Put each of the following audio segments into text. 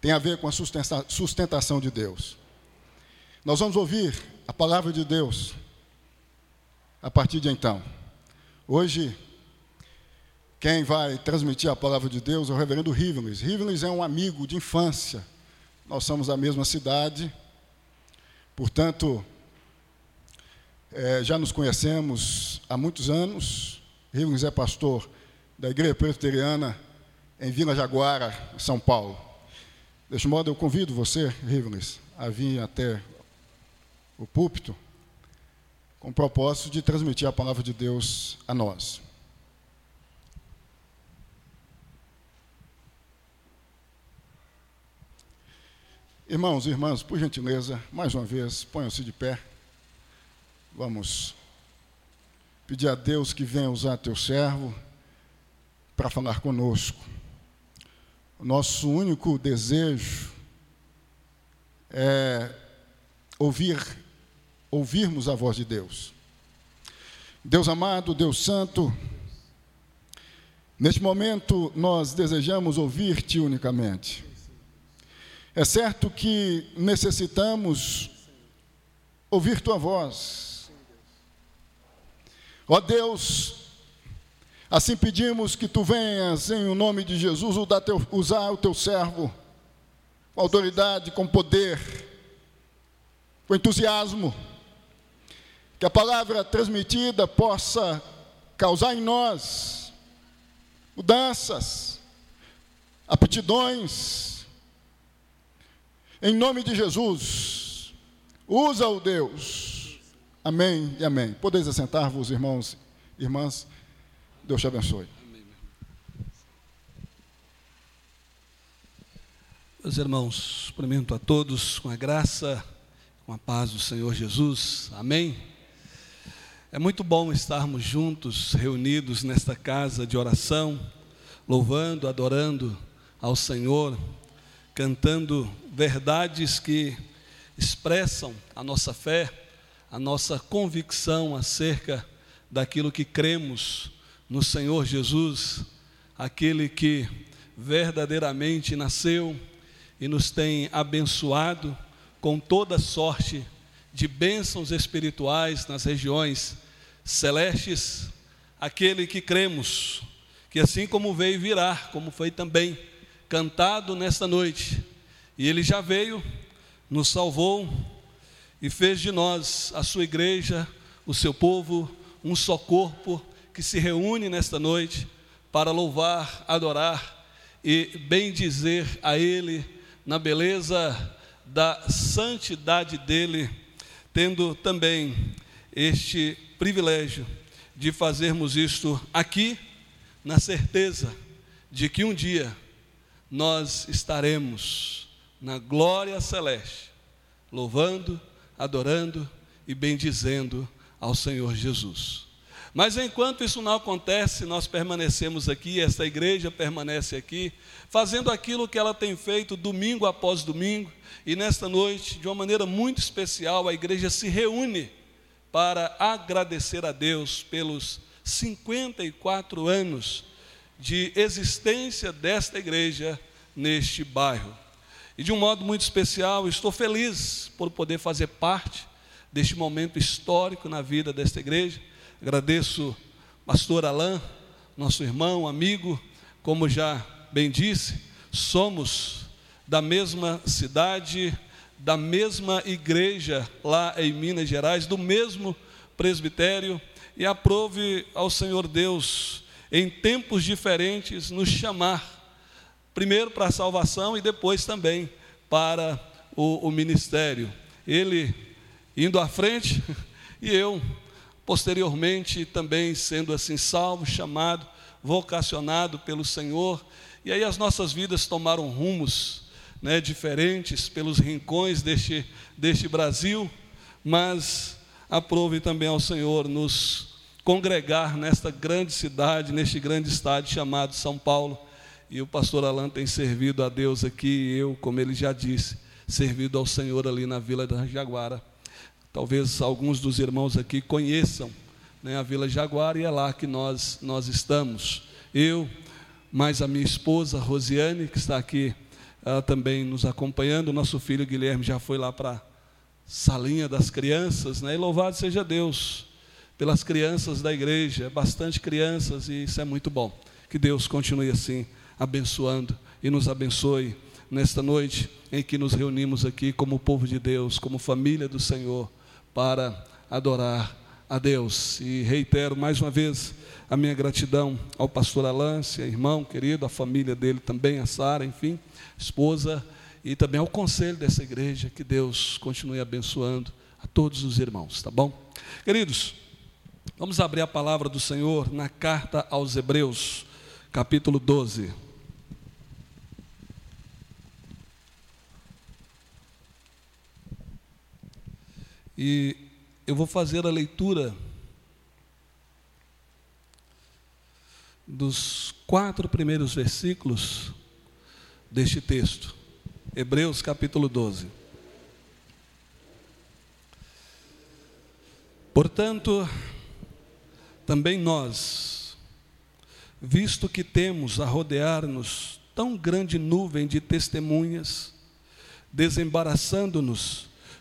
tem a ver com a sustentação de Deus. Nós vamos ouvir a palavra de Deus a partir de então. Hoje, quem vai transmitir a palavra de Deus é o reverendo Rivens. Rivens é um amigo de infância. Nós somos da mesma cidade, portanto, é, já nos conhecemos há muitos anos. Rivens é pastor da Igreja Presbiteriana em Vila Jaguara, São Paulo. Deste modo, eu convido você, Rivens, a vir até o púlpito com o propósito de transmitir a palavra de Deus a nós. Irmãos e irmãs, por gentileza, mais uma vez, ponham-se de pé. Vamos pedir a Deus que venha usar teu servo para falar conosco. O nosso único desejo é ouvir, ouvirmos a voz de Deus. Deus amado, Deus santo, neste momento nós desejamos ouvir-te unicamente. É certo que necessitamos ouvir tua voz. Ó Deus, assim pedimos que tu venhas em o nome de Jesus usar o teu servo com autoridade, com poder, com entusiasmo, que a palavra transmitida possa causar em nós mudanças, aptidões, em nome de Jesus, usa-o Deus. Amém e amém. Podeis assentar-vos, irmãos e irmãs. Deus te abençoe. Meus irmãos, cumprimento a todos com a graça, com a paz do Senhor Jesus. Amém. É muito bom estarmos juntos, reunidos nesta casa de oração, louvando, adorando ao Senhor cantando verdades que expressam a nossa fé, a nossa convicção acerca daquilo que cremos no Senhor Jesus, aquele que verdadeiramente nasceu e nos tem abençoado com toda sorte de bênçãos espirituais nas regiões celestes, aquele que cremos que assim como veio virá, como foi também cantado nesta noite. E ele já veio, nos salvou e fez de nós, a sua igreja, o seu povo, um só corpo que se reúne nesta noite para louvar, adorar e bendizer a Ele na beleza da santidade dele, tendo também este privilégio de fazermos isto aqui, na certeza de que um dia nós estaremos na glória celeste, louvando, adorando e bendizendo ao Senhor Jesus. Mas enquanto isso não acontece, nós permanecemos aqui, esta igreja permanece aqui, fazendo aquilo que ela tem feito domingo após domingo, e nesta noite, de uma maneira muito especial, a igreja se reúne para agradecer a Deus pelos 54 anos de existência desta igreja neste bairro. E de um modo muito especial, estou feliz por poder fazer parte deste momento histórico na vida desta igreja. Agradeço pastor Alain, nosso irmão, amigo, como já bem disse, somos da mesma cidade, da mesma igreja lá em Minas Gerais, do mesmo presbitério, e aprove ao Senhor Deus em tempos diferentes, nos chamar, primeiro para a salvação e depois também para o, o ministério. Ele indo à frente e eu, posteriormente, também sendo assim salvo, chamado, vocacionado pelo Senhor. E aí as nossas vidas tomaram rumos né, diferentes pelos rincões deste, deste Brasil, mas aprove também ao Senhor nos congregar nesta grande cidade, neste grande estádio chamado São Paulo. E o pastor Alan tem servido a Deus aqui, eu, como ele já disse, servido ao Senhor ali na Vila da Jaguara. Talvez alguns dos irmãos aqui conheçam né, a Vila Jaguara e é lá que nós, nós estamos. Eu, mais a minha esposa Rosiane, que está aqui também nos acompanhando. Nosso filho Guilherme já foi lá para a salinha das crianças, né? E louvado seja Deus pelas crianças da igreja, bastante crianças, e isso é muito bom. Que Deus continue assim, abençoando e nos abençoe nesta noite em que nos reunimos aqui como povo de Deus, como família do Senhor, para adorar a Deus. E reitero mais uma vez a minha gratidão ao pastor Alance, irmão querido, a família dele também, a Sara, enfim, esposa, e também ao conselho dessa igreja. Que Deus continue abençoando a todos os irmãos, tá bom? Queridos, vamos abrir a palavra do Senhor na carta aos Hebreus, capítulo 12. E eu vou fazer a leitura dos quatro primeiros versículos deste texto, Hebreus capítulo 12. Portanto, também nós, visto que temos a rodear-nos tão grande nuvem de testemunhas, desembaraçando-nos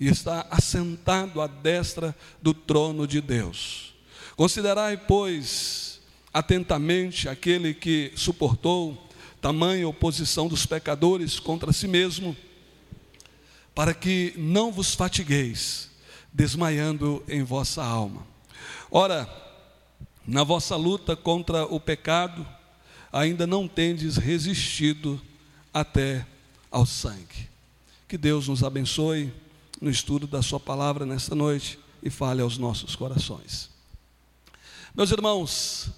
e está assentado à destra do trono de Deus. Considerai, pois, atentamente aquele que suportou tamanha oposição dos pecadores contra si mesmo, para que não vos fatigueis, desmaiando em vossa alma. Ora, na vossa luta contra o pecado, ainda não tendes resistido até ao sangue. Que Deus nos abençoe no estudo da Sua palavra nesta noite e fale aos nossos corações. Meus irmãos,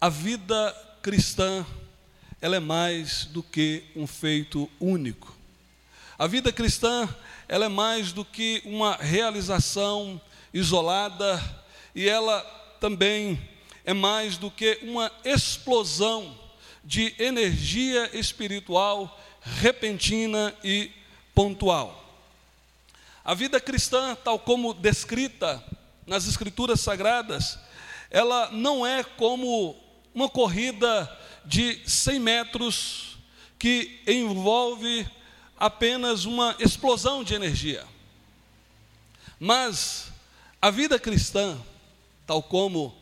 a vida cristã, ela é mais do que um feito único. A vida cristã, ela é mais do que uma realização isolada e ela também é mais do que uma explosão de energia espiritual repentina e pontual. A vida cristã, tal como descrita nas Escrituras Sagradas, ela não é como uma corrida de 100 metros que envolve apenas uma explosão de energia. Mas a vida cristã, tal como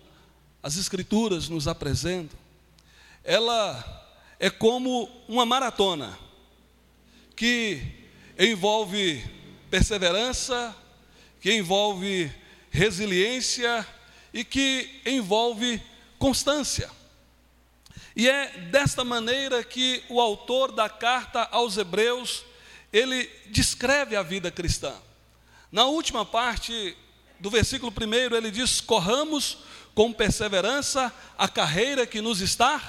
as Escrituras nos apresentam, ela é como uma maratona que envolve perseverança, que envolve resiliência e que envolve constância. E é desta maneira que o autor da carta aos Hebreus, ele descreve a vida cristã. Na última parte do versículo primeiro, ele diz: "Corramos com perseverança a carreira que nos está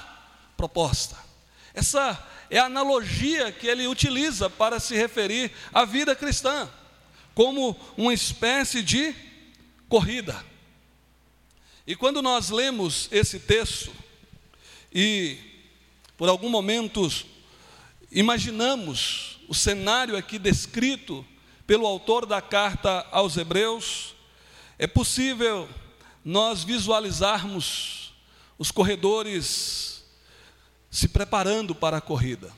proposta". Essa é a analogia que ele utiliza para se referir à vida cristã, como uma espécie de corrida. E quando nós lemos esse texto, e por algum momento imaginamos o cenário aqui descrito pelo autor da carta aos Hebreus, é possível nós visualizarmos os corredores se preparando para a corrida,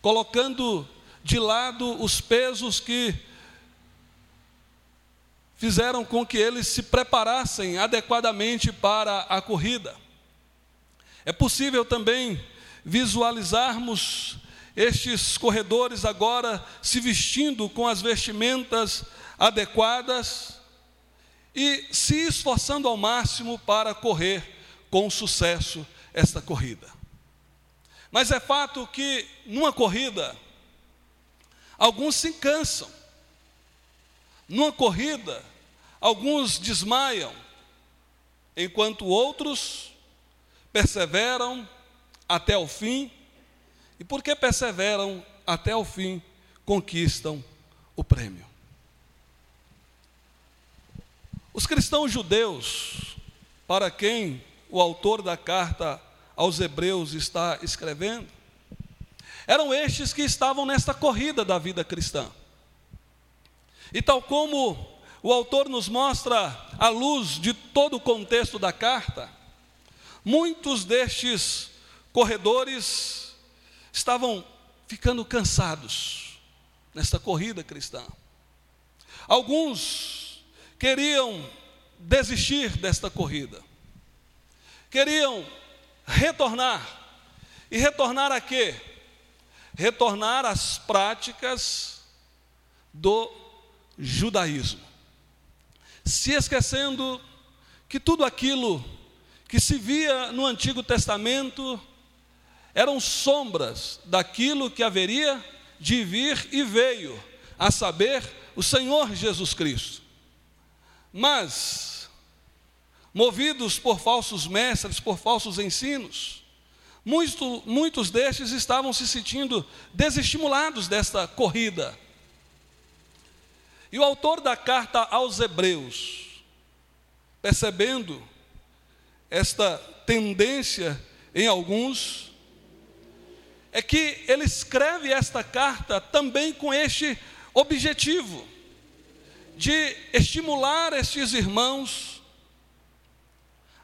colocando de lado os pesos que fizeram com que eles se preparassem adequadamente para a corrida. É possível também visualizarmos estes corredores agora se vestindo com as vestimentas adequadas e se esforçando ao máximo para correr com sucesso esta corrida. Mas é fato que numa corrida, alguns se cansam. Numa corrida, alguns desmaiam, enquanto outros perseveram até o fim. E por que perseveram até o fim? conquistam o prêmio. Os cristãos judeus, para quem o autor da carta aos Hebreus está escrevendo, eram estes que estavam nesta corrida da vida cristã. E tal como o autor nos mostra à luz de todo o contexto da carta, muitos destes corredores estavam ficando cansados nesta corrida cristã. Alguns queriam desistir desta corrida, queriam retornar. E retornar a quê? Retornar às práticas do judaísmo, se esquecendo que tudo aquilo que se via no Antigo Testamento eram sombras daquilo que haveria de vir e veio, a saber, o Senhor Jesus Cristo. Mas, movidos por falsos mestres, por falsos ensinos, muitos, muitos destes estavam se sentindo desestimulados desta corrida. E o autor da carta aos Hebreus, percebendo esta tendência em alguns, é que ele escreve esta carta também com este objetivo de estimular estes irmãos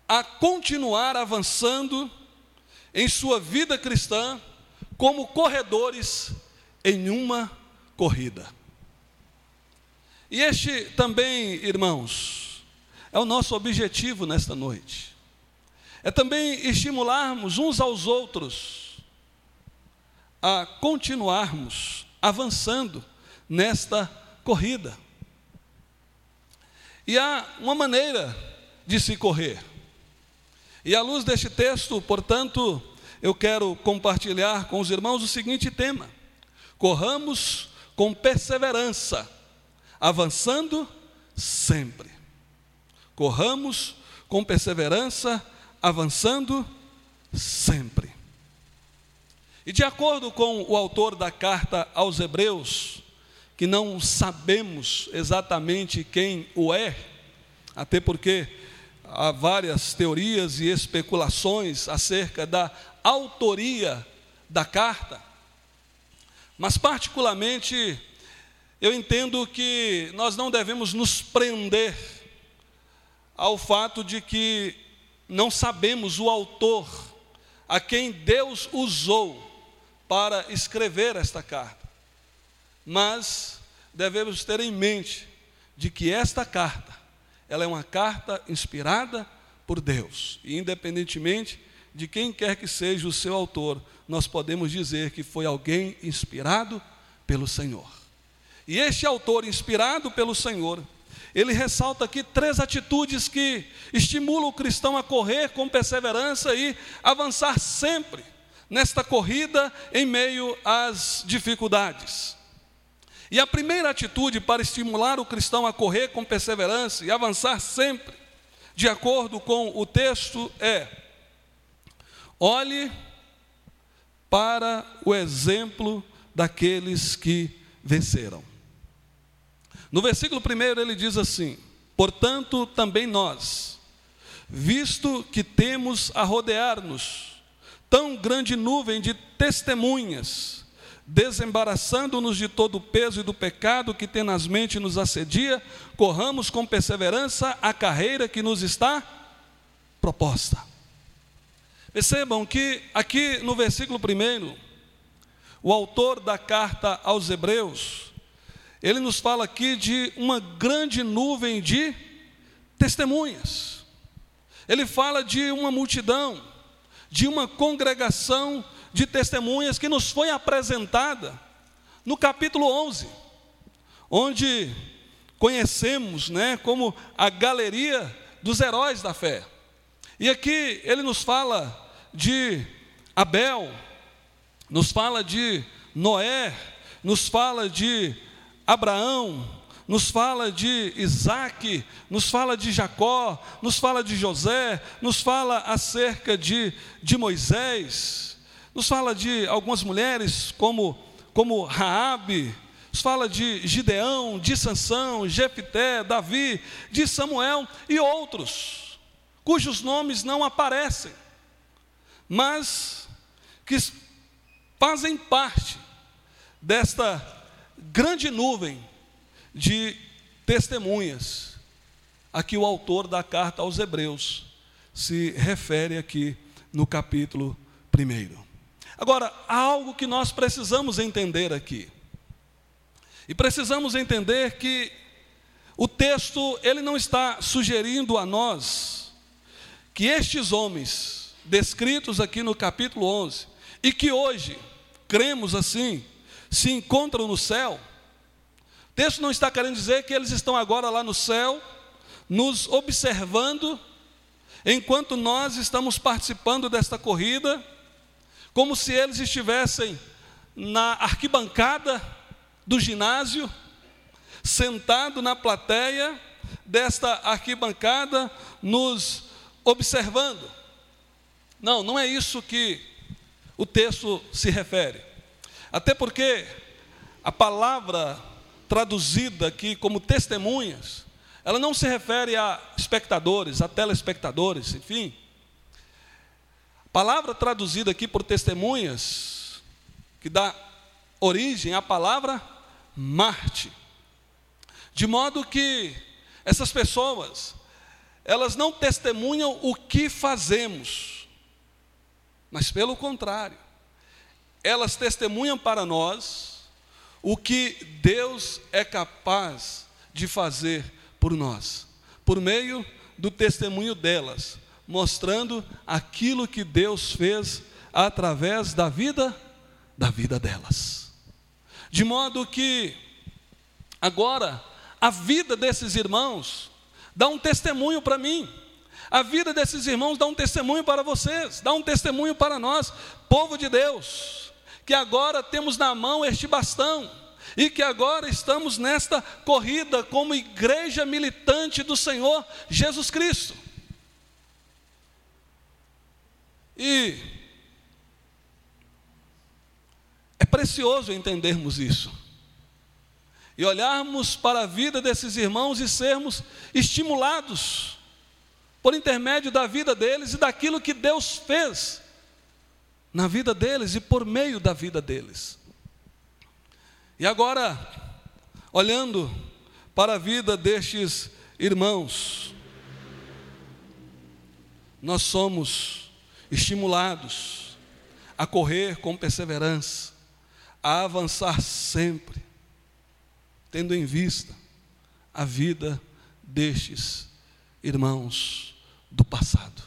a continuar avançando em sua vida cristã como corredores em uma corrida. E este também, irmãos, é o nosso objetivo nesta noite. É também estimularmos uns aos outros a continuarmos avançando nesta corrida. E há uma maneira de se correr. E à luz deste texto, portanto, eu quero compartilhar com os irmãos o seguinte tema: corramos com perseverança avançando sempre. Corramos com perseverança, avançando sempre. E de acordo com o autor da carta aos Hebreus, que não sabemos exatamente quem o é, até porque há várias teorias e especulações acerca da autoria da carta, mas particularmente eu entendo que nós não devemos nos prender ao fato de que não sabemos o autor a quem Deus usou para escrever esta carta. Mas devemos ter em mente de que esta carta, ela é uma carta inspirada por Deus, e independentemente de quem quer que seja o seu autor, nós podemos dizer que foi alguém inspirado pelo Senhor. E este autor, inspirado pelo Senhor, ele ressalta aqui três atitudes que estimulam o cristão a correr com perseverança e avançar sempre nesta corrida em meio às dificuldades. E a primeira atitude para estimular o cristão a correr com perseverança e avançar sempre, de acordo com o texto, é: olhe para o exemplo daqueles que venceram. No versículo 1 ele diz assim: Portanto, também nós, visto que temos a rodear-nos tão grande nuvem de testemunhas, desembaraçando-nos de todo o peso e do pecado que tenazmente nos assedia, corramos com perseverança a carreira que nos está proposta. Percebam que aqui no versículo 1, o autor da carta aos Hebreus, ele nos fala aqui de uma grande nuvem de testemunhas. Ele fala de uma multidão, de uma congregação de testemunhas que nos foi apresentada no capítulo 11, onde conhecemos, né, como a galeria dos heróis da fé. E aqui ele nos fala de Abel, nos fala de Noé, nos fala de Abraão, nos fala de Isaac, nos fala de Jacó, nos fala de José, nos fala acerca de, de Moisés, nos fala de algumas mulheres como, como Raabe, fala de Gideão, de Sansão, Jefté, Davi, de Samuel e outros, cujos nomes não aparecem, mas que fazem parte desta grande nuvem de testemunhas a que o autor da carta aos Hebreus se refere aqui no capítulo 1. Agora, há algo que nós precisamos entender aqui. E precisamos entender que o texto, ele não está sugerindo a nós que estes homens descritos aqui no capítulo 11 e que hoje cremos assim, se encontram no céu. O texto não está querendo dizer que eles estão agora lá no céu, nos observando, enquanto nós estamos participando desta corrida, como se eles estivessem na arquibancada do ginásio, sentado na plateia desta arquibancada, nos observando. Não, não é isso que o texto se refere. Até porque a palavra traduzida aqui como testemunhas, ela não se refere a espectadores, a telespectadores, enfim. A palavra traduzida aqui por testemunhas, que dá origem à palavra Marte. De modo que essas pessoas, elas não testemunham o que fazemos, mas pelo contrário, elas testemunham para nós o que Deus é capaz de fazer por nós, por meio do testemunho delas, mostrando aquilo que Deus fez através da vida da vida delas. De modo que, agora, a vida desses irmãos dá um testemunho para mim. A vida desses irmãos dá um testemunho para vocês, dá um testemunho para nós, povo de Deus, que agora temos na mão este bastão e que agora estamos nesta corrida como igreja militante do Senhor Jesus Cristo. E É precioso entendermos isso. E olharmos para a vida desses irmãos e sermos estimulados por intermédio da vida deles e daquilo que Deus fez na vida deles e por meio da vida deles. E agora, olhando para a vida destes irmãos, nós somos estimulados a correr com perseverança, a avançar sempre, tendo em vista a vida destes irmãos do passado.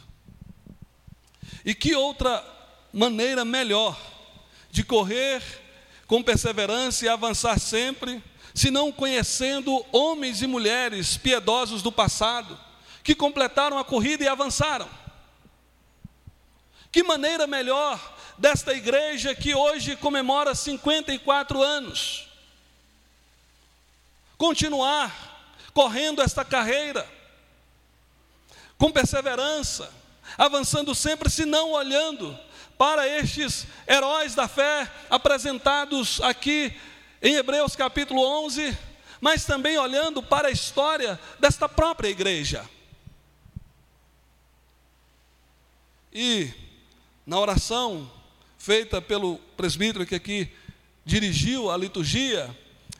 E que outra maneira melhor de correr com perseverança e avançar sempre, se não conhecendo homens e mulheres piedosos do passado, que completaram a corrida e avançaram? Que maneira melhor desta igreja que hoje comemora 54 anos. Continuar correndo esta carreira com perseverança, avançando sempre, se não olhando para estes heróis da fé apresentados aqui em Hebreus capítulo 11, mas também olhando para a história desta própria igreja. E na oração feita pelo presbítero que aqui dirigiu a liturgia,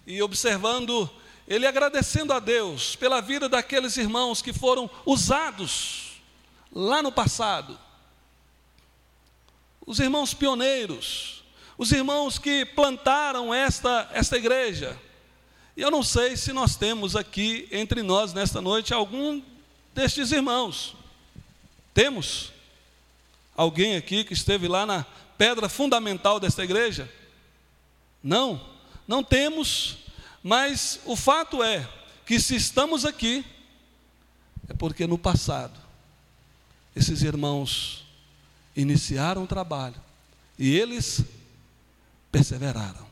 e observando, ele agradecendo a Deus pela vida daqueles irmãos que foram usados lá no passado. Os irmãos pioneiros, os irmãos que plantaram esta, esta igreja. E eu não sei se nós temos aqui entre nós nesta noite algum destes irmãos. Temos? Alguém aqui que esteve lá na pedra fundamental desta igreja? Não, não temos, mas o fato é que se estamos aqui, é porque no passado, esses irmãos iniciaram o trabalho e eles perseveraram.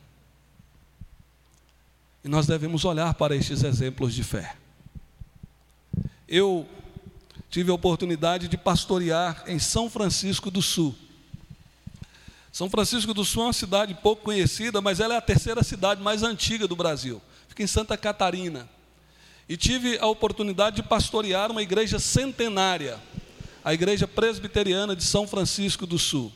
E nós devemos olhar para estes exemplos de fé. Eu tive a oportunidade de pastorear em São Francisco do Sul São Francisco do Sul é uma cidade pouco conhecida, mas ela é a terceira cidade mais antiga do Brasil. Fica em Santa Catarina. E tive a oportunidade de pastorear uma igreja centenária, a Igreja Presbiteriana de São Francisco do Sul.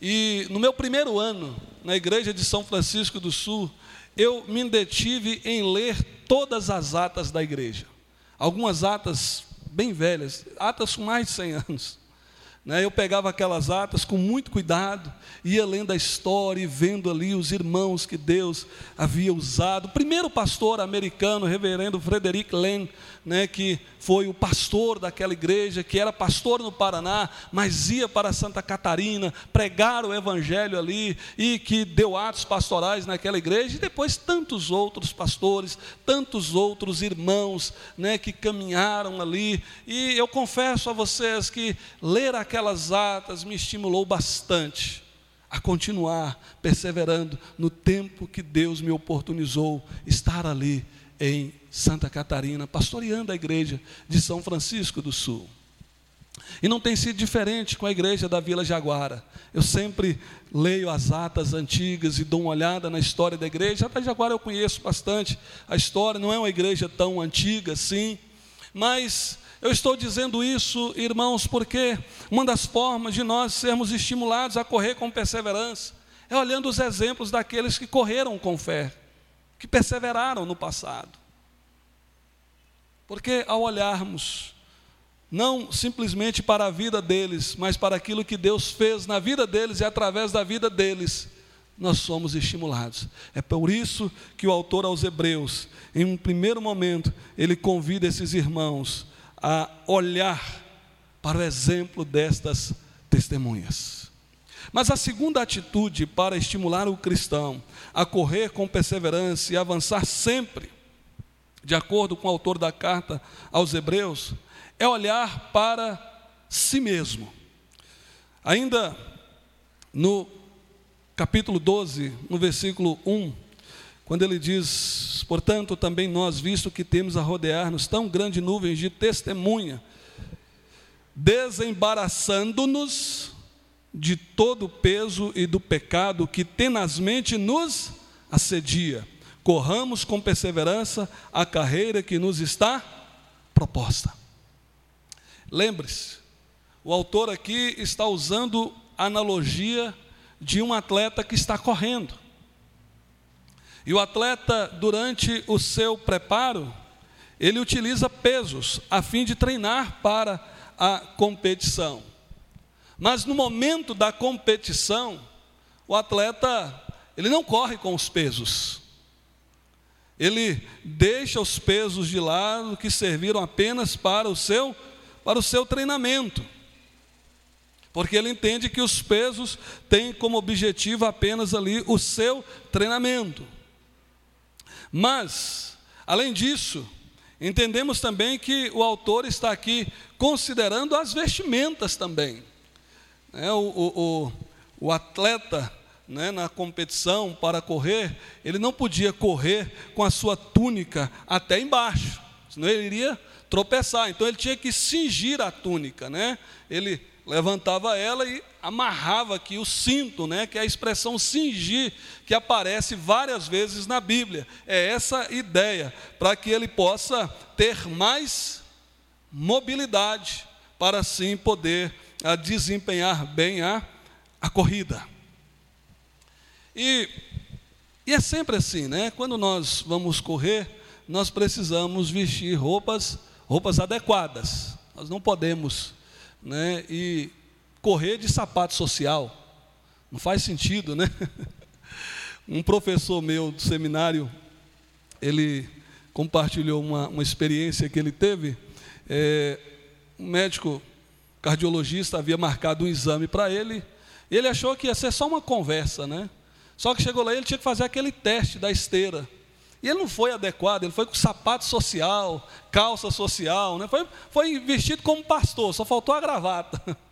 E no meu primeiro ano na Igreja de São Francisco do Sul, eu me detive em ler todas as atas da igreja. Algumas atas bem velhas, atas com mais de 100 anos. Né? Eu pegava aquelas atas com muito cuidado, ia lendo a história e vendo ali os irmãos que Deus havia usado. O primeiro pastor americano, reverendo Frederick Lane, né, que foi o pastor daquela igreja, que era pastor no Paraná, mas ia para Santa Catarina pregar o evangelho ali e que deu atos pastorais naquela igreja, e depois tantos outros pastores, tantos outros irmãos né, que caminharam ali. E eu confesso a vocês que ler aquelas atas me estimulou bastante a continuar perseverando no tempo que Deus me oportunizou estar ali em Santa Catarina, pastoreando a igreja de São Francisco do Sul. E não tem sido diferente com a igreja da Vila Jaguara. Eu sempre leio as atas antigas e dou uma olhada na história da igreja. Até Jaguara eu conheço bastante a história, não é uma igreja tão antiga assim, mas eu estou dizendo isso, irmãos, porque uma das formas de nós sermos estimulados a correr com perseverança é olhando os exemplos daqueles que correram com fé, que perseveraram no passado. Porque ao olharmos, não simplesmente para a vida deles, mas para aquilo que Deus fez na vida deles e através da vida deles, nós somos estimulados. É por isso que o autor aos Hebreus, em um primeiro momento, ele convida esses irmãos a olhar para o exemplo destas testemunhas. Mas a segunda atitude para estimular o cristão a correr com perseverança e avançar sempre de acordo com o autor da carta aos Hebreus, é olhar para si mesmo. Ainda no capítulo 12, no versículo 1, quando ele diz: Portanto, também nós, visto que temos a rodear-nos tão grande nuvem de testemunha, desembaraçando-nos de todo o peso e do pecado que tenazmente nos assedia corramos com perseverança a carreira que nos está proposta. Lembre-se, o autor aqui está usando a analogia de um atleta que está correndo. E o atleta, durante o seu preparo, ele utiliza pesos a fim de treinar para a competição. Mas no momento da competição, o atleta, ele não corre com os pesos. Ele deixa os pesos de lado que serviram apenas para o seu para o seu treinamento. Porque ele entende que os pesos têm como objetivo apenas ali o seu treinamento. Mas, além disso, entendemos também que o autor está aqui considerando as vestimentas também. É, o, o, o, o atleta né, na competição para correr, ele não podia correr com a sua túnica até embaixo, senão ele iria tropeçar. Então ele tinha que cingir a túnica, né? Ele levantava ela e amarrava aqui o cinto, né, que é a expressão cingir, que aparece várias vezes na Bíblia. É essa ideia, para que ele possa ter mais mobilidade, para assim poder a, ah, desempenhar bem a, a corrida. E, e é sempre assim, né? Quando nós vamos correr, nós precisamos vestir roupas, roupas adequadas. Nós não podemos, né? E correr de sapato social. Não faz sentido, né? Um professor meu do seminário, ele compartilhou uma, uma experiência que ele teve. É, um médico cardiologista havia marcado um exame para ele, e ele achou que ia ser só uma conversa, né? Só que chegou lá ele tinha que fazer aquele teste da esteira. E ele não foi adequado, ele foi com sapato social, calça social, né? foi, foi vestido como pastor, só faltou a gravata.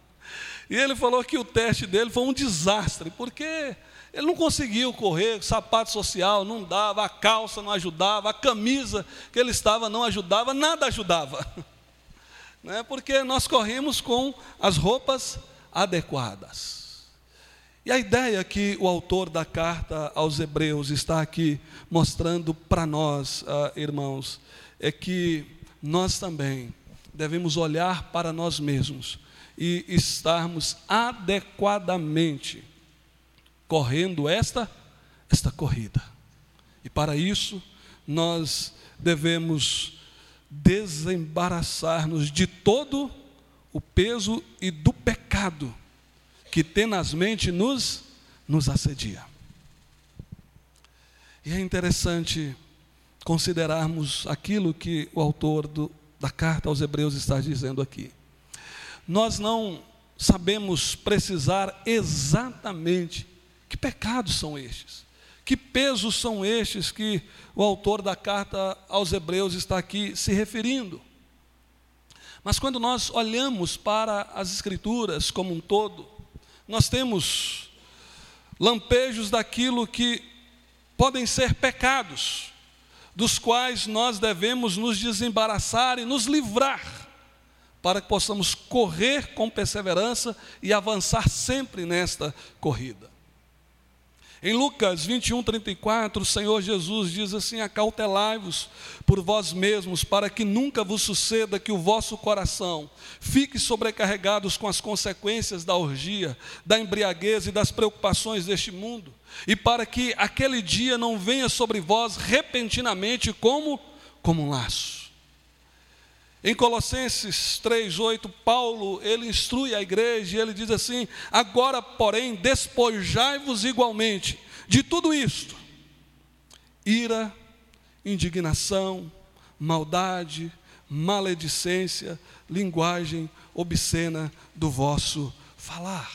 E ele falou que o teste dele foi um desastre, porque ele não conseguiu correr, sapato social não dava, a calça não ajudava, a camisa que ele estava não ajudava, nada ajudava. Né? Porque nós corremos com as roupas adequadas. E a ideia que o autor da carta aos Hebreus está aqui mostrando para nós, uh, irmãos, é que nós também devemos olhar para nós mesmos e estarmos adequadamente correndo esta esta corrida. E para isso nós devemos desembaraçar-nos de todo o peso e do pecado que tenazmente nos, nos assedia. E é interessante considerarmos aquilo que o autor do, da carta aos Hebreus está dizendo aqui. Nós não sabemos precisar exatamente que pecados são estes, que pesos são estes que o autor da carta aos Hebreus está aqui se referindo. Mas quando nós olhamos para as Escrituras como um todo, nós temos lampejos daquilo que podem ser pecados, dos quais nós devemos nos desembaraçar e nos livrar, para que possamos correr com perseverança e avançar sempre nesta corrida. Em Lucas 21, 34, o Senhor Jesus diz assim: Acautelai-vos por vós mesmos, para que nunca vos suceda que o vosso coração fique sobrecarregados com as consequências da orgia, da embriaguez e das preocupações deste mundo, e para que aquele dia não venha sobre vós repentinamente como, como um laço. Em Colossenses 3:8, Paulo, ele instrui a igreja e ele diz assim: "Agora, porém, despojai-vos igualmente de tudo isto: ira, indignação, maldade, maledicência, linguagem obscena do vosso falar."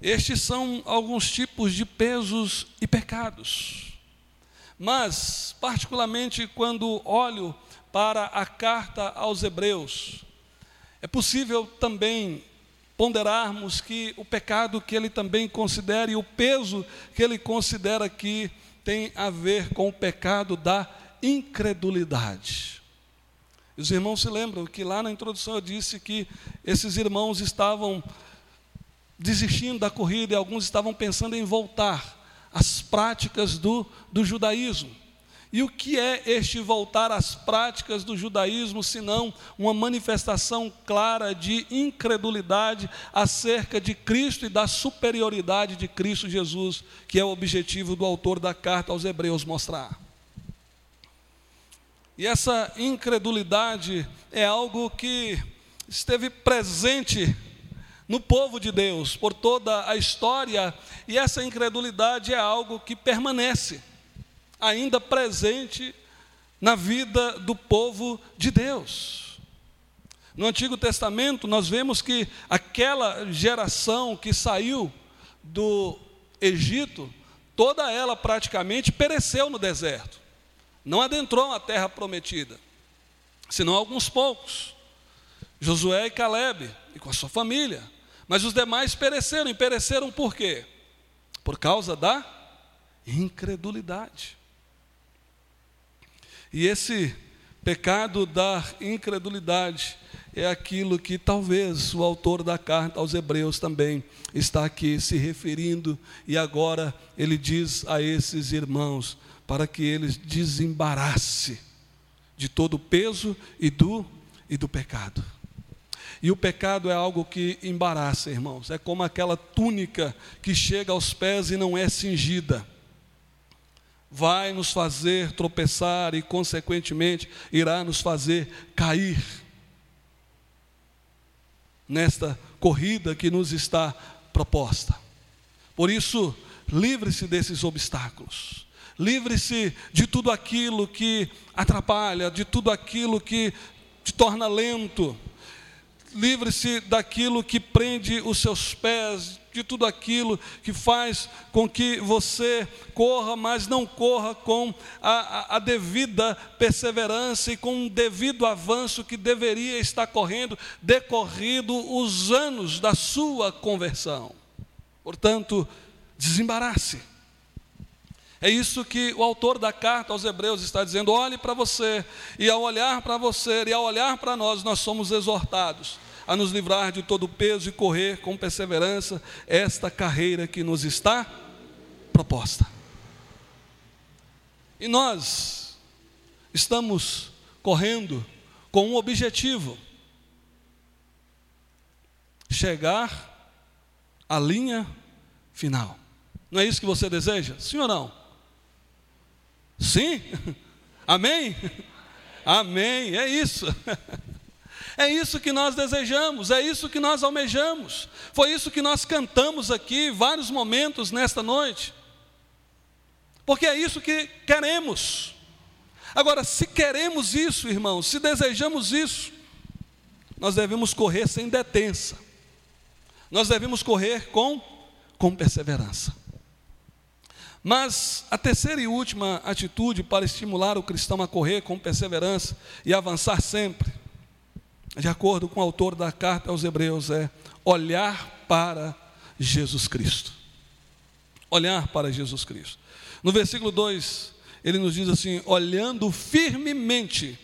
Estes são alguns tipos de pesos e pecados. Mas, particularmente quando olho para a carta aos Hebreus. É possível também ponderarmos que o pecado que ele também considera e o peso que ele considera aqui tem a ver com o pecado da incredulidade. Os irmãos se lembram que lá na introdução eu disse que esses irmãos estavam desistindo da corrida e alguns estavam pensando em voltar às práticas do, do judaísmo. E o que é este voltar às práticas do judaísmo, senão uma manifestação clara de incredulidade acerca de Cristo e da superioridade de Cristo Jesus, que é o objetivo do autor da carta aos Hebreus mostrar? E essa incredulidade é algo que esteve presente no povo de Deus por toda a história, e essa incredulidade é algo que permanece ainda presente na vida do povo de Deus. No Antigo Testamento, nós vemos que aquela geração que saiu do Egito, toda ela praticamente pereceu no deserto, não adentrou a terra prometida, senão alguns poucos, Josué e Caleb, e com a sua família, mas os demais pereceram, e pereceram por quê? Por causa da incredulidade. E esse pecado da incredulidade é aquilo que talvez o autor da carta aos Hebreus também está aqui se referindo, e agora ele diz a esses irmãos para que eles desembarasse de todo o peso e do e do pecado. E o pecado é algo que embaraça, irmãos. É como aquela túnica que chega aos pés e não é cingida vai nos fazer tropeçar e, consequentemente, irá nos fazer cair nesta corrida que nos está proposta. Por isso, livre-se desses obstáculos. Livre-se de tudo aquilo que atrapalha, de tudo aquilo que te torna lento. Livre-se daquilo que prende os seus pés, de tudo aquilo que faz com que você corra, mas não corra com a, a, devida perseverança e com o devido avanço que deveria estar correndo, decorrido os anos da sua conversão. Portanto, desembarace. É isso que o autor da carta aos Hebreus está dizendo: olhe para você, e ao olhar para você e ao olhar para nós, nós somos exortados a nos livrar de todo o peso e correr com perseverança esta carreira que nos está proposta. E nós estamos correndo com um objetivo: chegar à linha final. Não é isso que você deseja? Sim ou não? Sim? Amém? Amém, é isso. É isso que nós desejamos, é isso que nós almejamos. Foi isso que nós cantamos aqui vários momentos nesta noite. Porque é isso que queremos. Agora, se queremos isso, irmãos, se desejamos isso, nós devemos correr sem detença. Nós devemos correr com com perseverança. Mas a terceira e última atitude para estimular o cristão a correr com perseverança e avançar sempre, de acordo com o autor da carta aos Hebreus, é olhar para Jesus Cristo. Olhar para Jesus Cristo. No versículo 2, ele nos diz assim: olhando firmemente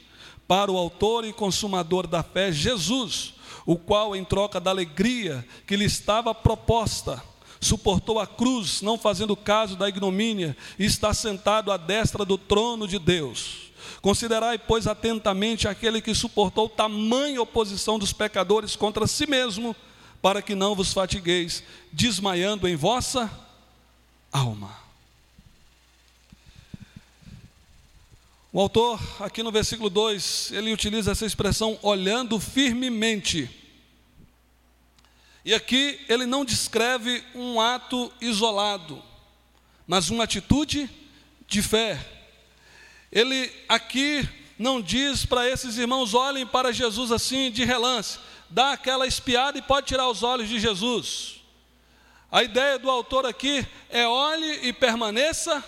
para o autor e consumador da fé, Jesus, o qual, em troca da alegria que lhe estava proposta, suportou a cruz, não fazendo caso da ignomínia, e está sentado à destra do trono de Deus. Considerai, pois, atentamente aquele que suportou tamanha oposição dos pecadores contra si mesmo, para que não vos fatigueis, desmaiando em vossa alma. O autor, aqui no versículo 2, ele utiliza essa expressão olhando firmemente. E aqui ele não descreve um ato isolado, mas uma atitude de fé. Ele aqui não diz para esses irmãos olhem para Jesus assim de relance, dá aquela espiada e pode tirar os olhos de Jesus. A ideia do autor aqui é olhe e permaneça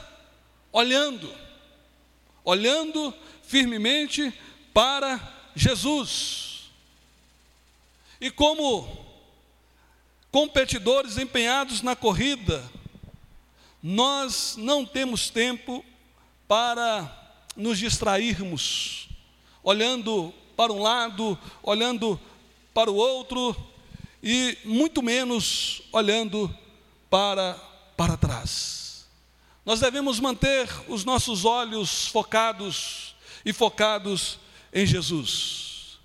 olhando, olhando firmemente para Jesus. E como competidores empenhados na corrida, nós não temos tempo para nos distrairmos, olhando para um lado, olhando para o outro, e muito menos olhando para, para trás. Nós devemos manter os nossos olhos focados e focados em Jesus.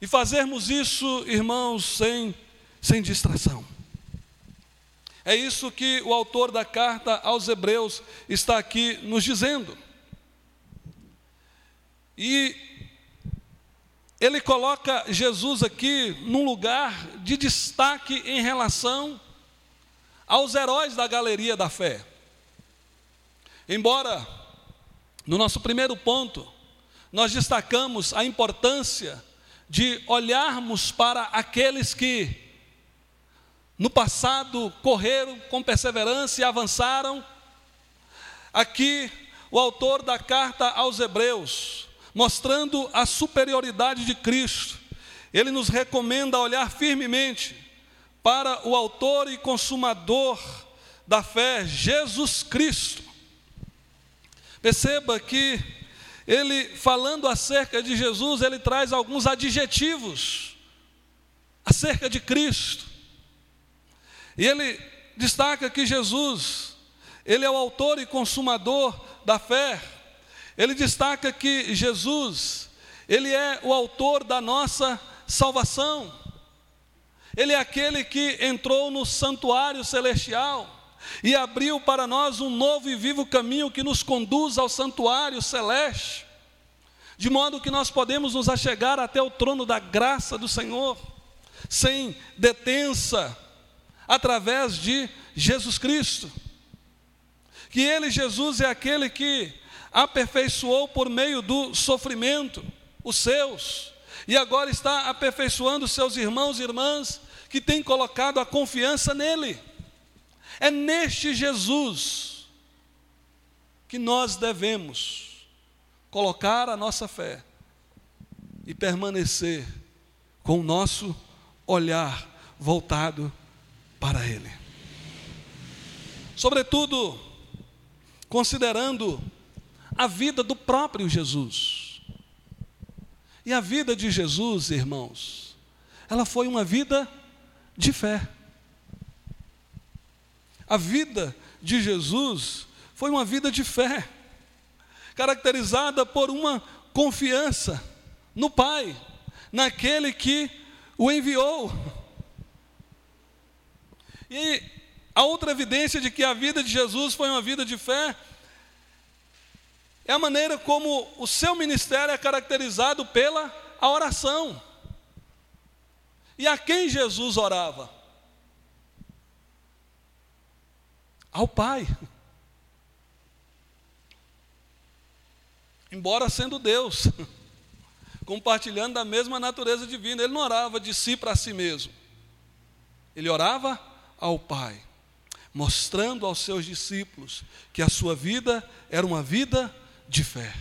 E fazermos isso, irmãos, sem sem distração. É isso que o autor da carta aos Hebreus está aqui nos dizendo. E ele coloca Jesus aqui num lugar de destaque em relação aos heróis da galeria da fé. Embora, no nosso primeiro ponto, nós destacamos a importância de olharmos para aqueles que no passado correram com perseverança e avançaram. Aqui, o autor da carta aos Hebreus, mostrando a superioridade de Cristo, ele nos recomenda olhar firmemente para o autor e consumador da fé, Jesus Cristo. Perceba que ele, falando acerca de Jesus, ele traz alguns adjetivos acerca de Cristo. E ele destaca que Jesus, ele é o autor e consumador da fé. Ele destaca que Jesus, ele é o autor da nossa salvação. Ele é aquele que entrou no santuário celestial e abriu para nós um novo e vivo caminho que nos conduz ao santuário celeste, de modo que nós podemos nos achegar até o trono da graça do Senhor, sem detença, através de Jesus Cristo. Que Ele, Jesus, é aquele que aperfeiçoou por meio do sofrimento os seus, e agora está aperfeiçoando seus irmãos e irmãs que têm colocado a confiança nele. É neste Jesus que nós devemos colocar a nossa fé e permanecer com o nosso olhar voltado para Ele. Sobretudo, considerando a vida do próprio Jesus. E a vida de Jesus, irmãos, ela foi uma vida de fé. A vida de Jesus foi uma vida de fé, caracterizada por uma confiança no Pai, naquele que o enviou. E a outra evidência de que a vida de Jesus foi uma vida de fé é a maneira como o seu ministério é caracterizado pela a oração. E a quem Jesus orava? Ao Pai. Embora sendo Deus, compartilhando da mesma natureza divina, ele não orava de si para si mesmo. Ele orava ao Pai, mostrando aos seus discípulos que a sua vida era uma vida de fé.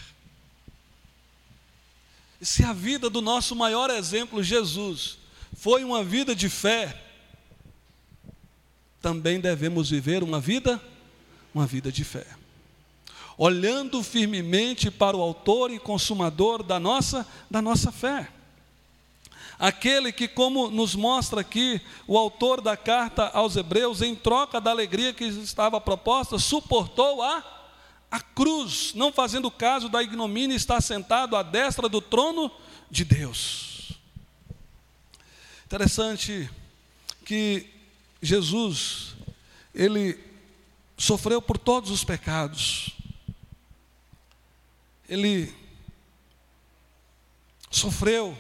E se a vida do nosso maior exemplo, Jesus, foi uma vida de fé, também devemos viver uma vida, uma vida de fé. Olhando firmemente para o autor e consumador da nossa, da nossa fé. Aquele que, como nos mostra aqui o autor da carta aos Hebreus, em troca da alegria que estava proposta, suportou a, a cruz, não fazendo caso da ignomínia, está sentado à destra do trono de Deus. Interessante que Jesus, ele sofreu por todos os pecados. Ele sofreu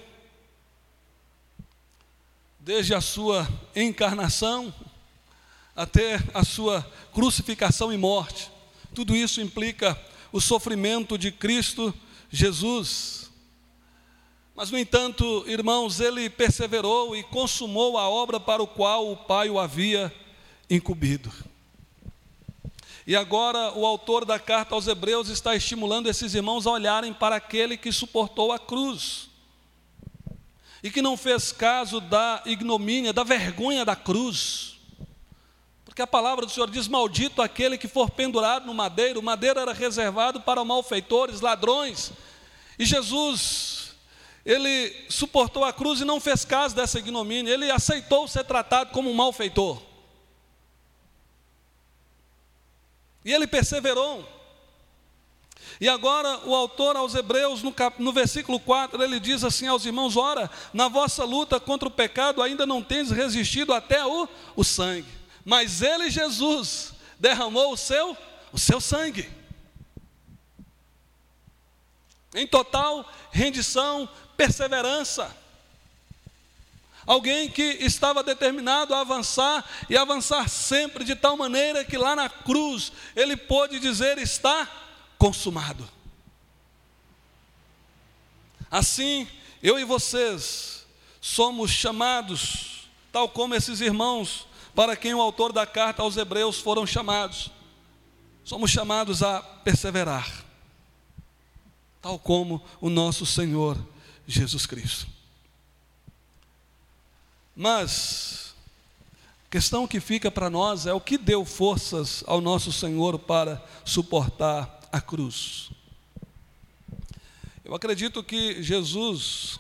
desde a sua encarnação até a sua crucificação e morte. Tudo isso implica o sofrimento de Cristo Jesus. Mas, no entanto, irmãos, ele perseverou e consumou a obra para o qual o Pai o havia incumbido. E agora o autor da carta aos Hebreus está estimulando esses irmãos a olharem para aquele que suportou a cruz e que não fez caso da ignomínia, da vergonha da cruz. Porque a palavra do Senhor diz: Maldito aquele que for pendurado no madeiro. O madeiro era reservado para malfeitores, ladrões. E Jesus ele suportou a cruz e não fez caso dessa ignomínia, ele aceitou ser tratado como um malfeitor. E ele perseverou. E agora o autor aos Hebreus, no, cap, no versículo 4, ele diz assim aos irmãos: Ora, na vossa luta contra o pecado ainda não tens resistido até o, o sangue, mas ele, Jesus, derramou o seu, o seu sangue. Em total rendição, perseverança. Alguém que estava determinado a avançar e avançar sempre, de tal maneira que lá na cruz ele pôde dizer: está consumado. Assim, eu e vocês somos chamados, tal como esses irmãos, para quem o autor da carta aos Hebreus foram chamados, somos chamados a perseverar, tal como o nosso Senhor Jesus Cristo. Mas, a questão que fica para nós é o que deu forças ao nosso Senhor para suportar a cruz. Eu acredito que Jesus,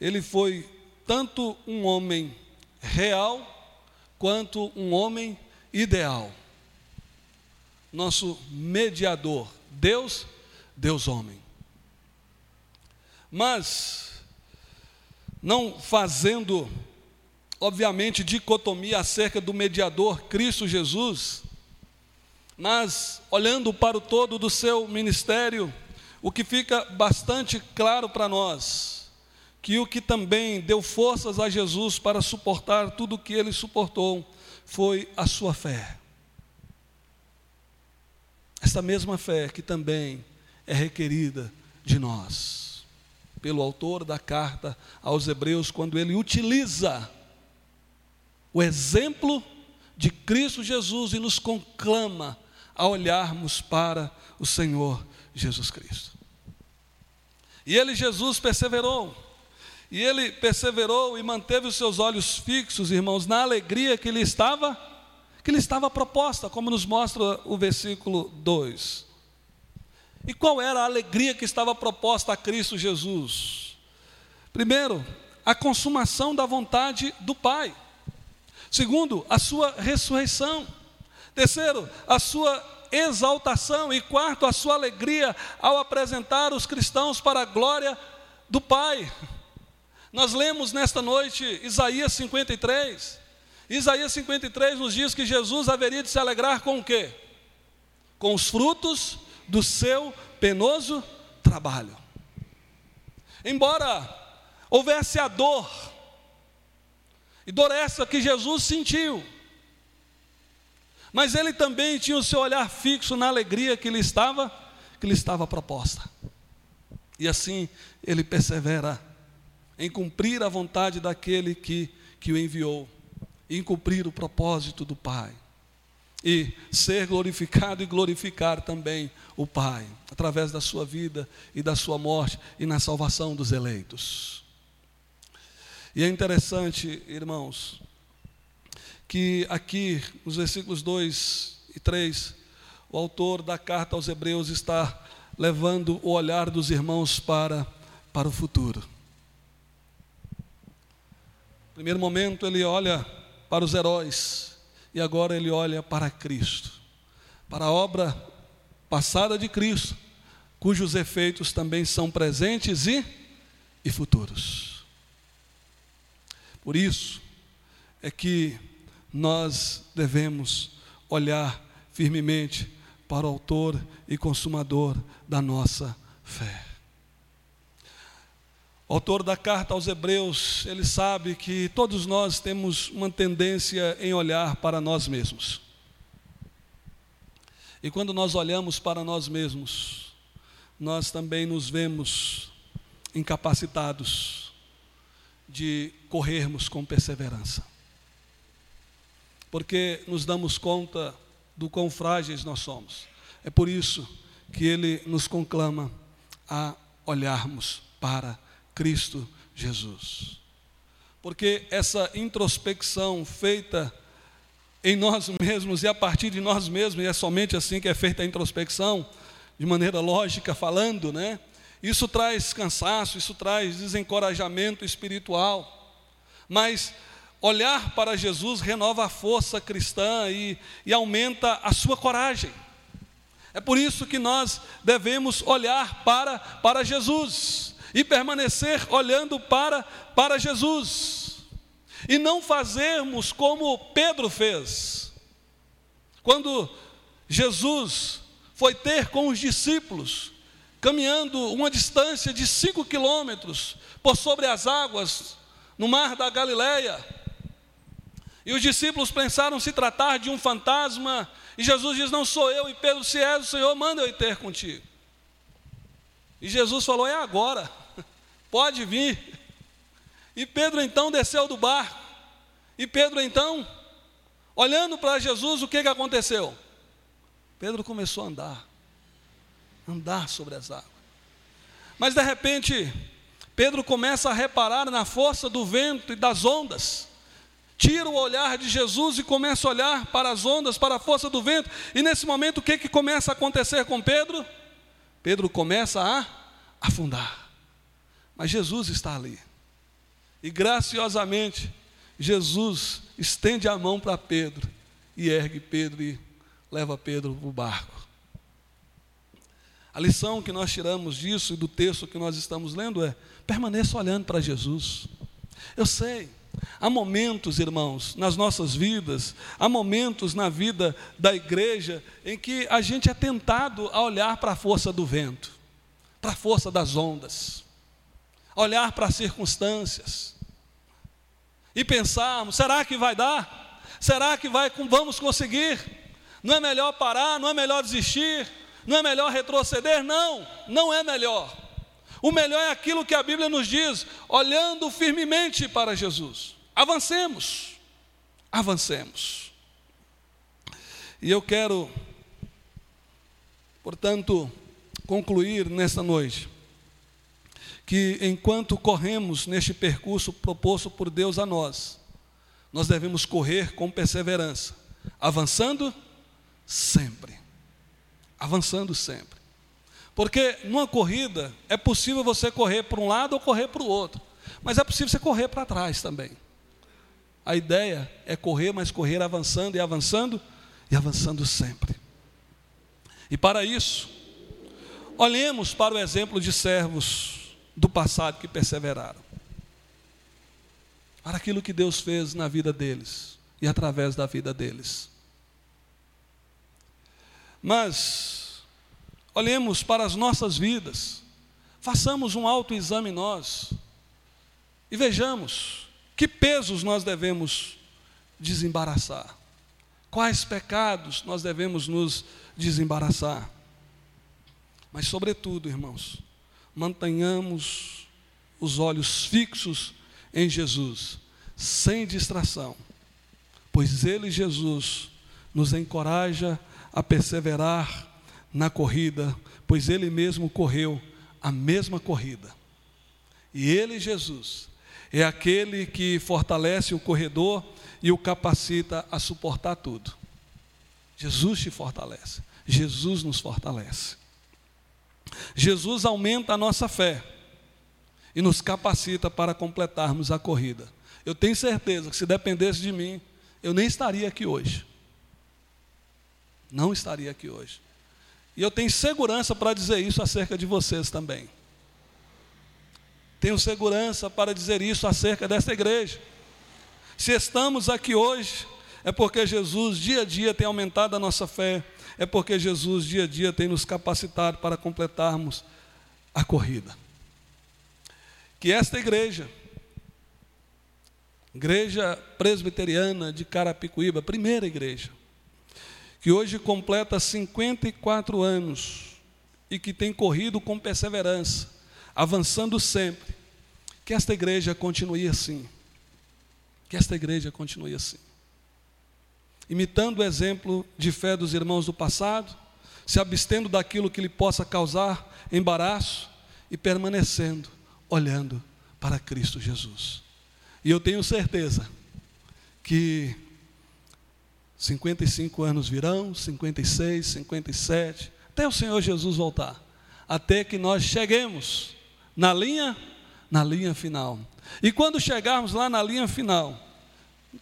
ele foi tanto um homem real quanto um homem ideal. Nosso mediador, Deus, Deus homem mas não fazendo, obviamente, dicotomia acerca do mediador Cristo Jesus, mas olhando para o todo do seu ministério, o que fica bastante claro para nós, que o que também deu forças a Jesus para suportar tudo o que ele suportou foi a sua fé. Essa mesma fé que também é requerida de nós pelo autor da carta aos Hebreus, quando ele utiliza o exemplo de Cristo Jesus e nos conclama a olharmos para o Senhor Jesus Cristo. E ele, Jesus, perseverou. E ele perseverou e manteve os seus olhos fixos, irmãos, na alegria que lhe estava, que lhe estava proposta, como nos mostra o versículo 2. E qual era a alegria que estava proposta a Cristo Jesus? Primeiro, a consumação da vontade do Pai. Segundo, a sua ressurreição. Terceiro, a sua exaltação. E quarto, a sua alegria ao apresentar os cristãos para a glória do Pai. Nós lemos nesta noite Isaías 53. Isaías 53 nos diz que Jesus haveria de se alegrar com o quê? Com os frutos do seu penoso trabalho. Embora houvesse a dor, e dor essa que Jesus sentiu, mas ele também tinha o seu olhar fixo na alegria que lhe estava, que lhe estava proposta. E assim ele persevera em cumprir a vontade daquele que, que o enviou, em cumprir o propósito do Pai. E ser glorificado e glorificar também o Pai, através da sua vida e da sua morte e na salvação dos eleitos. E é interessante, irmãos, que aqui, nos versículos 2 e 3, o autor da carta aos Hebreus está levando o olhar dos irmãos para, para o futuro. No primeiro momento, ele olha para os heróis, e agora ele olha para Cristo, para a obra passada de Cristo, cujos efeitos também são presentes e, e futuros. Por isso é que nós devemos olhar firmemente para o Autor e Consumador da nossa fé. O autor da carta aos Hebreus, ele sabe que todos nós temos uma tendência em olhar para nós mesmos. E quando nós olhamos para nós mesmos, nós também nos vemos incapacitados de corrermos com perseverança porque nos damos conta do quão frágeis nós somos. É por isso que ele nos conclama a olharmos para Cristo Jesus. Porque essa introspecção feita em nós mesmos e a partir de nós mesmos, e é somente assim que é feita a introspecção, de maneira lógica falando, né? Isso traz cansaço, isso traz desencorajamento espiritual. Mas Olhar para Jesus renova a força cristã e, e aumenta a sua coragem. É por isso que nós devemos olhar para, para Jesus e permanecer olhando para, para Jesus. E não fazermos como Pedro fez. Quando Jesus foi ter com os discípulos, caminhando uma distância de cinco quilômetros por sobre as águas no mar da Galileia, e os discípulos pensaram se tratar de um fantasma, e Jesus diz: Não sou eu, e Pedro, se és o Senhor, manda eu ir ter contigo. E Jesus falou: É agora, pode vir. E Pedro então desceu do barco, e Pedro então, olhando para Jesus, o que, que aconteceu? Pedro começou a andar, andar sobre as águas. Mas de repente, Pedro começa a reparar na força do vento e das ondas tira o olhar de Jesus e começa a olhar para as ondas, para a força do vento. E nesse momento, o que, que começa a acontecer com Pedro? Pedro começa a afundar. Mas Jesus está ali. E graciosamente, Jesus estende a mão para Pedro e ergue Pedro e leva Pedro para o barco. A lição que nós tiramos disso e do texto que nós estamos lendo é: permaneça olhando para Jesus. Eu sei, Há momentos, irmãos, nas nossas vidas, há momentos na vida da igreja em que a gente é tentado a olhar para a força do vento, para a força das ondas, a olhar para as circunstâncias e pensarmos: será que vai dar? Será que vai, vamos conseguir? Não é melhor parar? Não é melhor desistir? Não é melhor retroceder? Não, não é melhor. O melhor é aquilo que a Bíblia nos diz, olhando firmemente para Jesus. Avancemos, avancemos. E eu quero, portanto, concluir nesta noite que enquanto corremos neste percurso proposto por Deus a nós, nós devemos correr com perseverança, avançando sempre. Avançando sempre. Porque numa corrida é possível você correr para um lado ou correr para o outro. Mas é possível você correr para trás também. A ideia é correr, mas correr avançando e avançando e avançando sempre. E para isso, olhemos para o exemplo de servos do passado que perseveraram. Para aquilo que Deus fez na vida deles e através da vida deles. Mas, olhemos para as nossas vidas, façamos um autoexame nós e vejamos que pesos nós devemos desembaraçar, quais pecados nós devemos nos desembaraçar. Mas, sobretudo, irmãos, mantenhamos os olhos fixos em Jesus, sem distração, pois Ele, Jesus, nos encoraja a perseverar na corrida, pois Ele mesmo correu a mesma corrida. E Ele, Jesus, é aquele que fortalece o corredor e o capacita a suportar tudo. Jesus te fortalece, Jesus nos fortalece. Jesus aumenta a nossa fé e nos capacita para completarmos a corrida. Eu tenho certeza que se dependesse de mim, eu nem estaria aqui hoje. Não estaria aqui hoje. E eu tenho segurança para dizer isso acerca de vocês também. Tenho segurança para dizer isso acerca desta igreja. Se estamos aqui hoje, é porque Jesus dia a dia tem aumentado a nossa fé, é porque Jesus dia a dia tem nos capacitado para completarmos a corrida. Que esta igreja, Igreja Presbiteriana de Carapicuíba, primeira igreja, que hoje completa 54 anos e que tem corrido com perseverança, avançando sempre. Que esta igreja continue assim. Que esta igreja continue assim. Imitando o exemplo de fé dos irmãos do passado, se abstendo daquilo que lhe possa causar embaraço e permanecendo, olhando para Cristo Jesus. E eu tenho certeza que 55 anos virão, 56, 57, até o Senhor Jesus voltar, até que nós cheguemos na linha, na linha final. E quando chegarmos lá na linha final,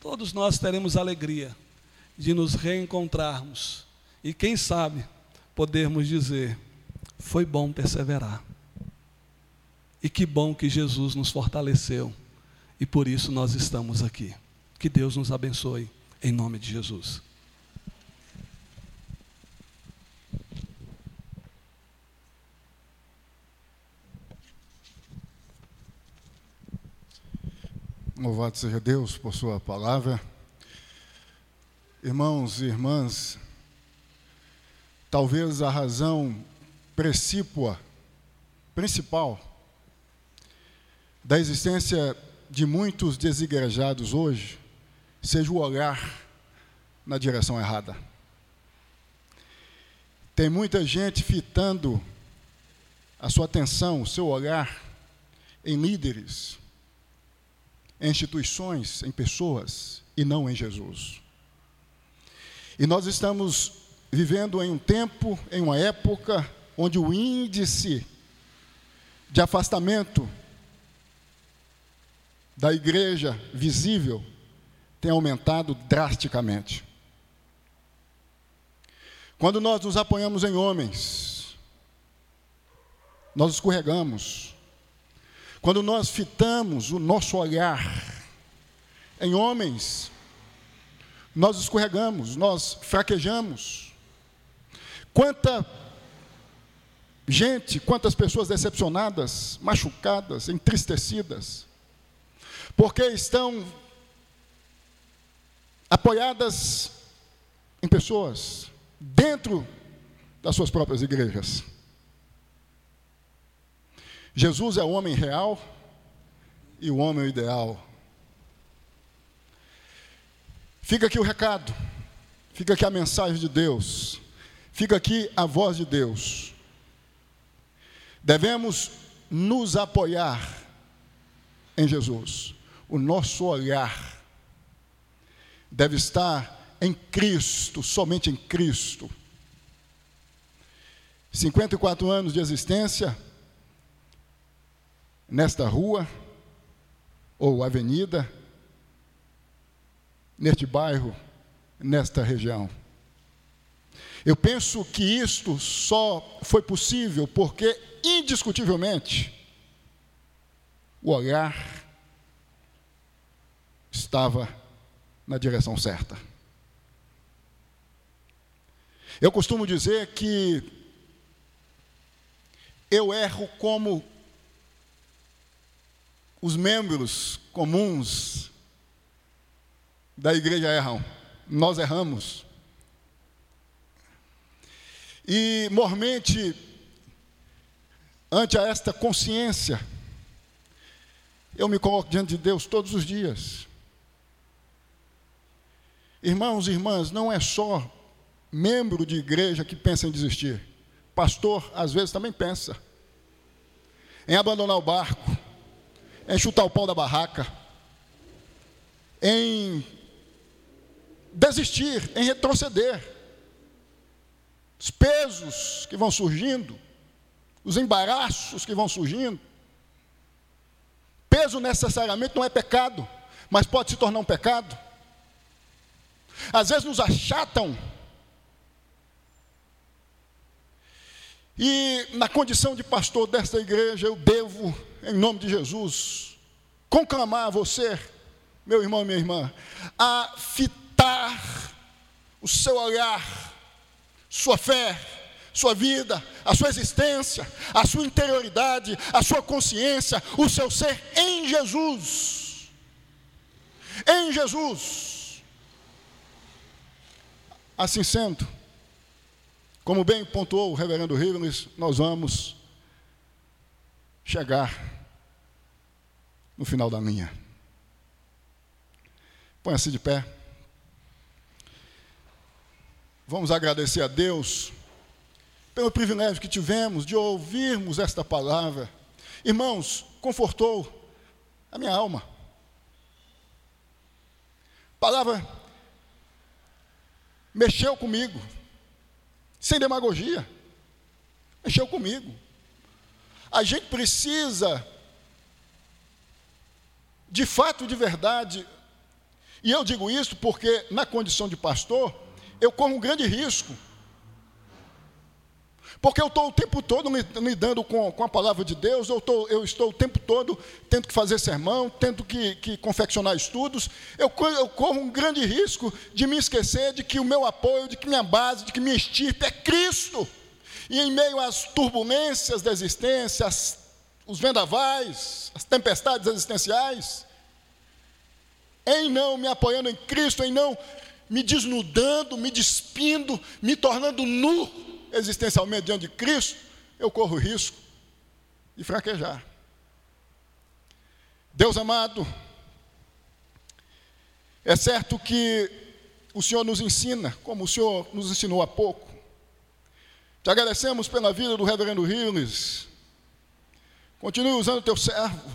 todos nós teremos alegria de nos reencontrarmos e quem sabe podermos dizer: foi bom perseverar. E que bom que Jesus nos fortaleceu e por isso nós estamos aqui. Que Deus nos abençoe em nome de Jesus. Louvado seja Deus por Sua palavra. Irmãos e irmãs, talvez a razão precípua, principal, da existência de muitos desigrejados hoje seja o olhar na direção errada. Tem muita gente fitando a sua atenção, o seu olhar em líderes, em instituições, em pessoas e não em Jesus. E nós estamos vivendo em um tempo, em uma época onde o índice de afastamento da igreja visível tem aumentado drasticamente. Quando nós nos apoiamos em homens, nós escorregamos. Quando nós fitamos o nosso olhar em homens, nós escorregamos, nós fraquejamos. Quanta gente, quantas pessoas decepcionadas, machucadas, entristecidas, porque estão apoiadas em pessoas dentro das suas próprias igrejas. Jesus é o homem real e o homem ideal. Fica aqui o recado, fica aqui a mensagem de Deus, fica aqui a voz de Deus. Devemos nos apoiar em Jesus o nosso olhar deve estar em Cristo, somente em Cristo. 54 anos de existência nesta rua, ou avenida neste bairro, nesta região. Eu penso que isto só foi possível porque, indiscutivelmente, o olhar estava na direção certa. Eu costumo dizer que eu erro como os membros comuns da igreja erram. Nós erramos. E, mormente, ante esta consciência, eu me coloco diante de Deus todos os dias. Irmãos e irmãs, não é só membro de igreja que pensa em desistir. Pastor, às vezes, também pensa em abandonar o barco, em chutar o pau da barraca, em desistir, em retroceder. Os pesos que vão surgindo, os embaraços que vão surgindo. Peso necessariamente não é pecado, mas pode se tornar um pecado. Às vezes nos achatam. E na condição de pastor desta igreja, eu devo, em nome de Jesus, conclamar a você, meu irmão e minha irmã, a fitar o seu olhar, sua fé, sua vida, a sua existência, a sua interioridade, a sua consciência, o seu ser em Jesus. Em Jesus. Assim sendo, como bem pontuou o reverendo Rivers, nós vamos chegar no final da linha. Põe-se de pé. Vamos agradecer a Deus pelo privilégio que tivemos de ouvirmos esta palavra. Irmãos, confortou a minha alma. Palavra mexeu comigo, sem demagogia, mexeu comigo. A gente precisa, de fato, de verdade, e eu digo isso porque, na condição de pastor, eu corro um grande risco porque eu estou o tempo todo lidando com, com a palavra de Deus, eu, tô, eu estou o tempo todo tendo que fazer sermão, tendo que, que confeccionar estudos. Eu, eu corro um grande risco de me esquecer de que o meu apoio, de que minha base, de que minha estirpe é Cristo. E em meio às turbulências da existência, as, os vendavais, as tempestades existenciais, em não me apoiando em Cristo, em não me desnudando, me despindo, me tornando nu existencialmente diante de Cristo, eu corro o risco de fraquejar. Deus amado, é certo que o Senhor nos ensina, como o Senhor nos ensinou há pouco. Te agradecemos pela vida do reverendo Riles. Continue usando o teu servo,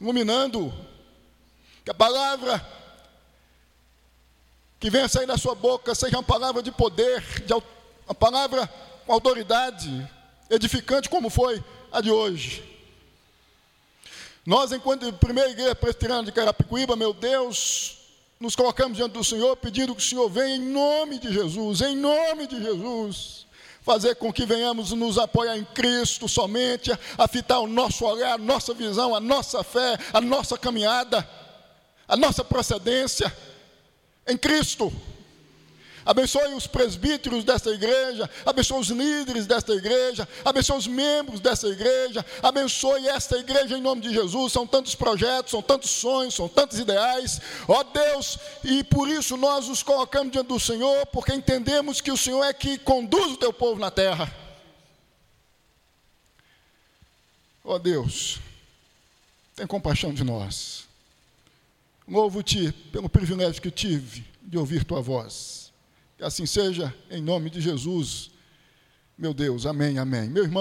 iluminando, que a palavra que venha sair da sua boca seja uma palavra de poder, de autoridade a palavra com autoridade, edificante como foi a de hoje. Nós, enquanto primeira igreja presbiteriana de Carapicuíba, meu Deus, nos colocamos diante do Senhor, pedindo que o Senhor venha em nome de Jesus, em nome de Jesus, fazer com que venhamos nos apoiar em Cristo somente, a fitar o nosso olhar, a nossa visão, a nossa fé, a nossa caminhada, a nossa procedência em Cristo. Abençoe os presbíteros desta igreja, abençoe os líderes desta igreja, abençoe os membros desta igreja, abençoe esta igreja em nome de Jesus. São tantos projetos, são tantos sonhos, são tantos ideais, ó Deus, e por isso nós nos colocamos diante do Senhor, porque entendemos que o Senhor é que conduz o teu povo na terra. Ó Deus, tem compaixão de nós. Louvo-te pelo privilégio que tive de ouvir tua voz. Que assim seja, em nome de Jesus. Meu Deus, amém, amém. Meu irmão.